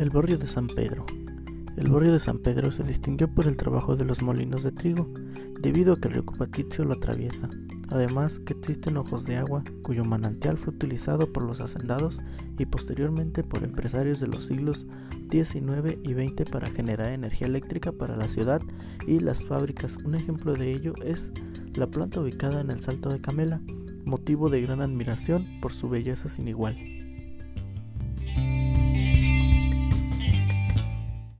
El barrio de San Pedro. El barrio de San Pedro se distinguió por el trabajo de los molinos de trigo, debido a que el río Cupatizio lo atraviesa. Además que existen ojos de agua, cuyo manantial fue utilizado por los hacendados y posteriormente por empresarios de los siglos XIX y XX para generar energía eléctrica para la ciudad y las fábricas. Un ejemplo de ello es la planta ubicada en el Salto de Camela, motivo de gran admiración por su belleza sin igual.